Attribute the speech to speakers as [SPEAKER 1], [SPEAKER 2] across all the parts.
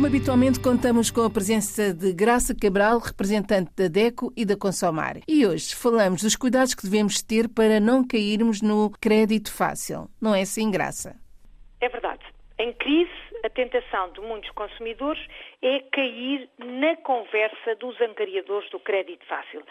[SPEAKER 1] como habitualmente, contamos com a presença de Graça Cabral, representante da DECO e da Consomar. E hoje falamos dos cuidados que devemos ter para não cairmos no crédito fácil. Não é assim, Graça?
[SPEAKER 2] É verdade. Em crise, a tentação de muitos consumidores é cair na conversa dos angariadores do crédito fácil.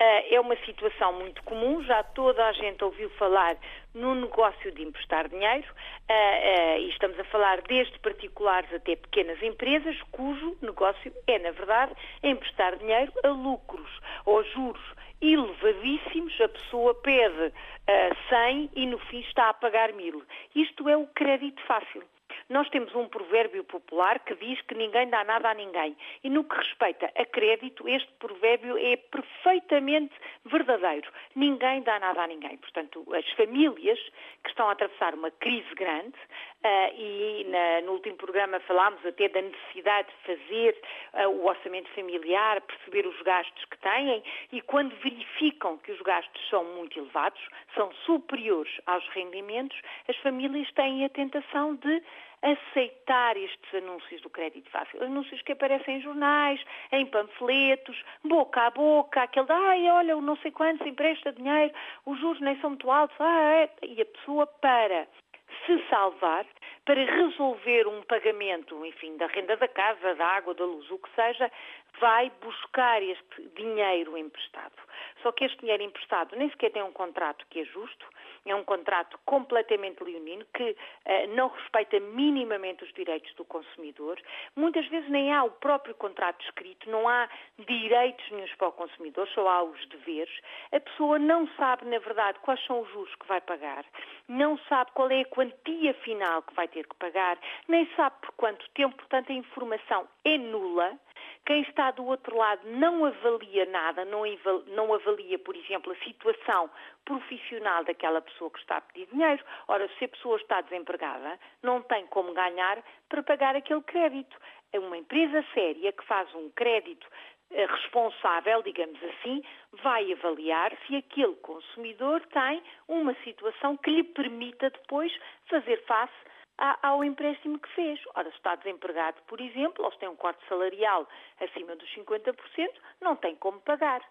[SPEAKER 2] Ah, é uma situação muito comum, já toda a gente ouviu falar no negócio de emprestar dinheiro, ah, ah, e estamos a falar desde particulares até pequenas empresas, cujo negócio é, na verdade, emprestar dinheiro a lucros ou juros elevadíssimos, a pessoa pede uh, 100 e no fim está a pagar mil. Isto é o crédito fácil. Nós temos um provérbio popular que diz que ninguém dá nada a ninguém. E no que respeita a crédito, este provérbio é perfeitamente verdadeiro. Ninguém dá nada a ninguém. Portanto, as famílias que estão a atravessar uma crise grande, e na, no último programa falámos até da necessidade de fazer uh, o orçamento familiar, perceber os gastos que têm, e quando verificam que os gastos são muito elevados, são superiores aos rendimentos, as famílias têm a tentação de aceitar estes anúncios do crédito fácil. Anúncios que aparecem em jornais, em panfletos, boca a boca, aquele de, ai, olha, o não sei quantos empresta dinheiro, os juros nem são muito altos, ah, é. e a pessoa para se salvar, para resolver um pagamento, enfim, da renda da casa, da água, da luz, o que seja, vai buscar este dinheiro emprestado. Só que este dinheiro emprestado nem sequer tem um contrato que é justo, é um contrato completamente leonino que uh, não respeita minimamente os direitos do consumidor. Muitas vezes nem há o próprio contrato escrito, não há direitos nenhums para o consumidor, só há os deveres. A pessoa não sabe, na verdade, quais são os juros que vai pagar, não sabe qual é a quantia final que vai ter que pagar, nem sabe por quanto tempo, portanto a informação é nula quem está do outro lado não avalia nada, não, avalia, por exemplo, a situação profissional daquela pessoa que está a pedir dinheiro. Ora, se a pessoa está desempregada, não tem como ganhar para pagar aquele crédito. É uma empresa séria que faz um crédito eh, responsável, digamos assim, vai avaliar se aquele consumidor tem uma situação que lhe permita depois fazer face ao empréstimo que fez. Ora, se está desempregado, por exemplo, ou se tem um corte salarial acima dos 50%, não tem como pagar.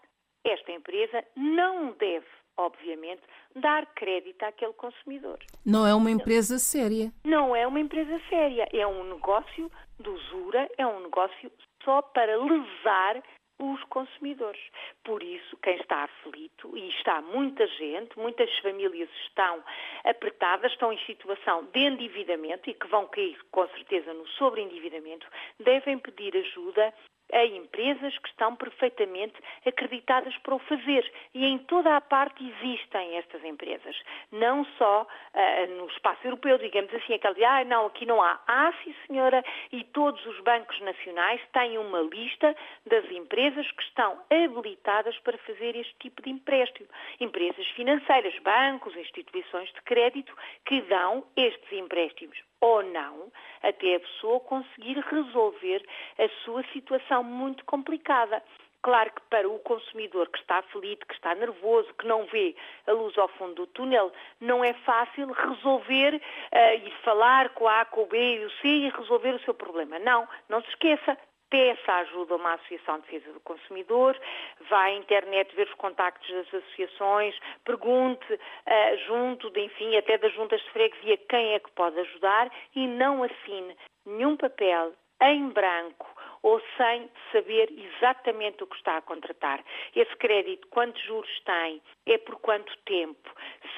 [SPEAKER 2] Esta empresa não deve, obviamente, dar crédito àquele consumidor.
[SPEAKER 1] Não é uma empresa séria.
[SPEAKER 2] Não é uma empresa séria. É um negócio de usura, é um negócio só para lesar os consumidores. Por isso, quem está aflito, e está muita gente, muitas famílias estão apertadas, estão em situação de endividamento e que vão cair com certeza no sobreendividamento, devem pedir ajuda a empresas que estão perfeitamente acreditadas para o fazer. E em toda a parte existem estas empresas. Não só uh, no espaço europeu, digamos assim, aquele de, ah, não, aqui não há. Há, sim, senhora, e todos os bancos nacionais têm uma lista das empresas que estão habilitadas para fazer este tipo de empréstimo. Empresas financeiras, bancos, instituições de crédito que dão estes empréstimos ou não, até a pessoa conseguir resolver a sua situação muito complicada. Claro que para o consumidor que está aflito, que está nervoso, que não vê a luz ao fundo do túnel, não é fácil resolver uh, e falar com a A, com o B e o C e resolver o seu problema. Não, não se esqueça, peça ajuda a uma associação de defesa do consumidor, vá à internet ver os contactos das associações, pergunte uh, junto, de, enfim, até das juntas de freguesia quem é que pode ajudar e não assine nenhum papel em branco ou sem saber exatamente o que está a contratar. Esse crédito, quantos juros tem? É por quanto tempo?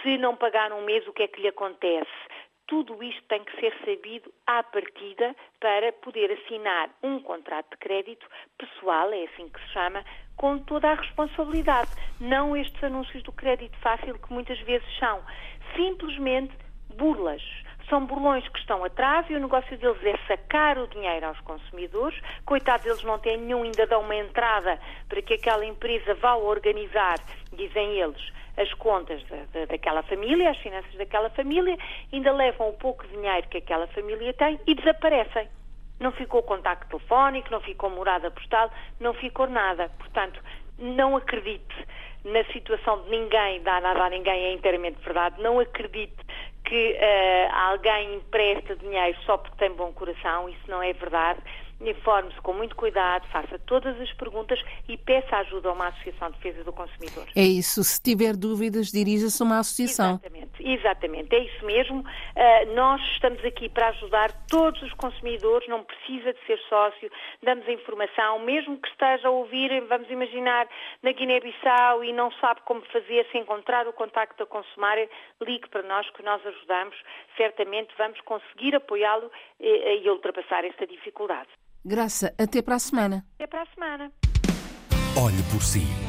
[SPEAKER 2] Se não pagar um mês, o que é que lhe acontece? Tudo isto tem que ser sabido à partida para poder assinar um contrato de crédito pessoal, é assim que se chama, com toda a responsabilidade. Não estes anúncios do crédito fácil que muitas vezes são simplesmente burlas. São burlões que estão atrás e o negócio deles é sacar o dinheiro aos consumidores. Coitados, eles não têm nenhum, ainda dão uma entrada para que aquela empresa vá organizar, dizem eles, as contas daquela família, as finanças daquela família, ainda levam o pouco dinheiro que aquela família tem e desaparecem. Não ficou contacto telefónico, não ficou morada postal, não ficou nada. Portanto, não acredite na situação de ninguém dar nada a ninguém, é inteiramente verdade. Não acredite que uh, alguém empresta dinheiro só porque tem bom coração, isso não é verdade. informe-se com muito cuidado, faça todas as perguntas e peça ajuda a uma associação de defesa do consumidor.
[SPEAKER 1] É isso. Se tiver dúvidas, dirija-se a uma associação.
[SPEAKER 2] Exatamente, exatamente. É isso mesmo. Uh, nós estamos aqui para ajudar todos os consumidores, não precisa de ser sócio, damos a informação, mesmo que esteja a ouvir, vamos imaginar, na Guiné-Bissau e não sabe como fazer, se encontrar o contacto da Consumar, ligue para nós que nós ajudamos. Certamente vamos conseguir apoiá-lo e, eh, e ultrapassar esta dificuldade.
[SPEAKER 1] Graça, até para a semana.
[SPEAKER 2] Até para a semana.
[SPEAKER 3] Olhe por si.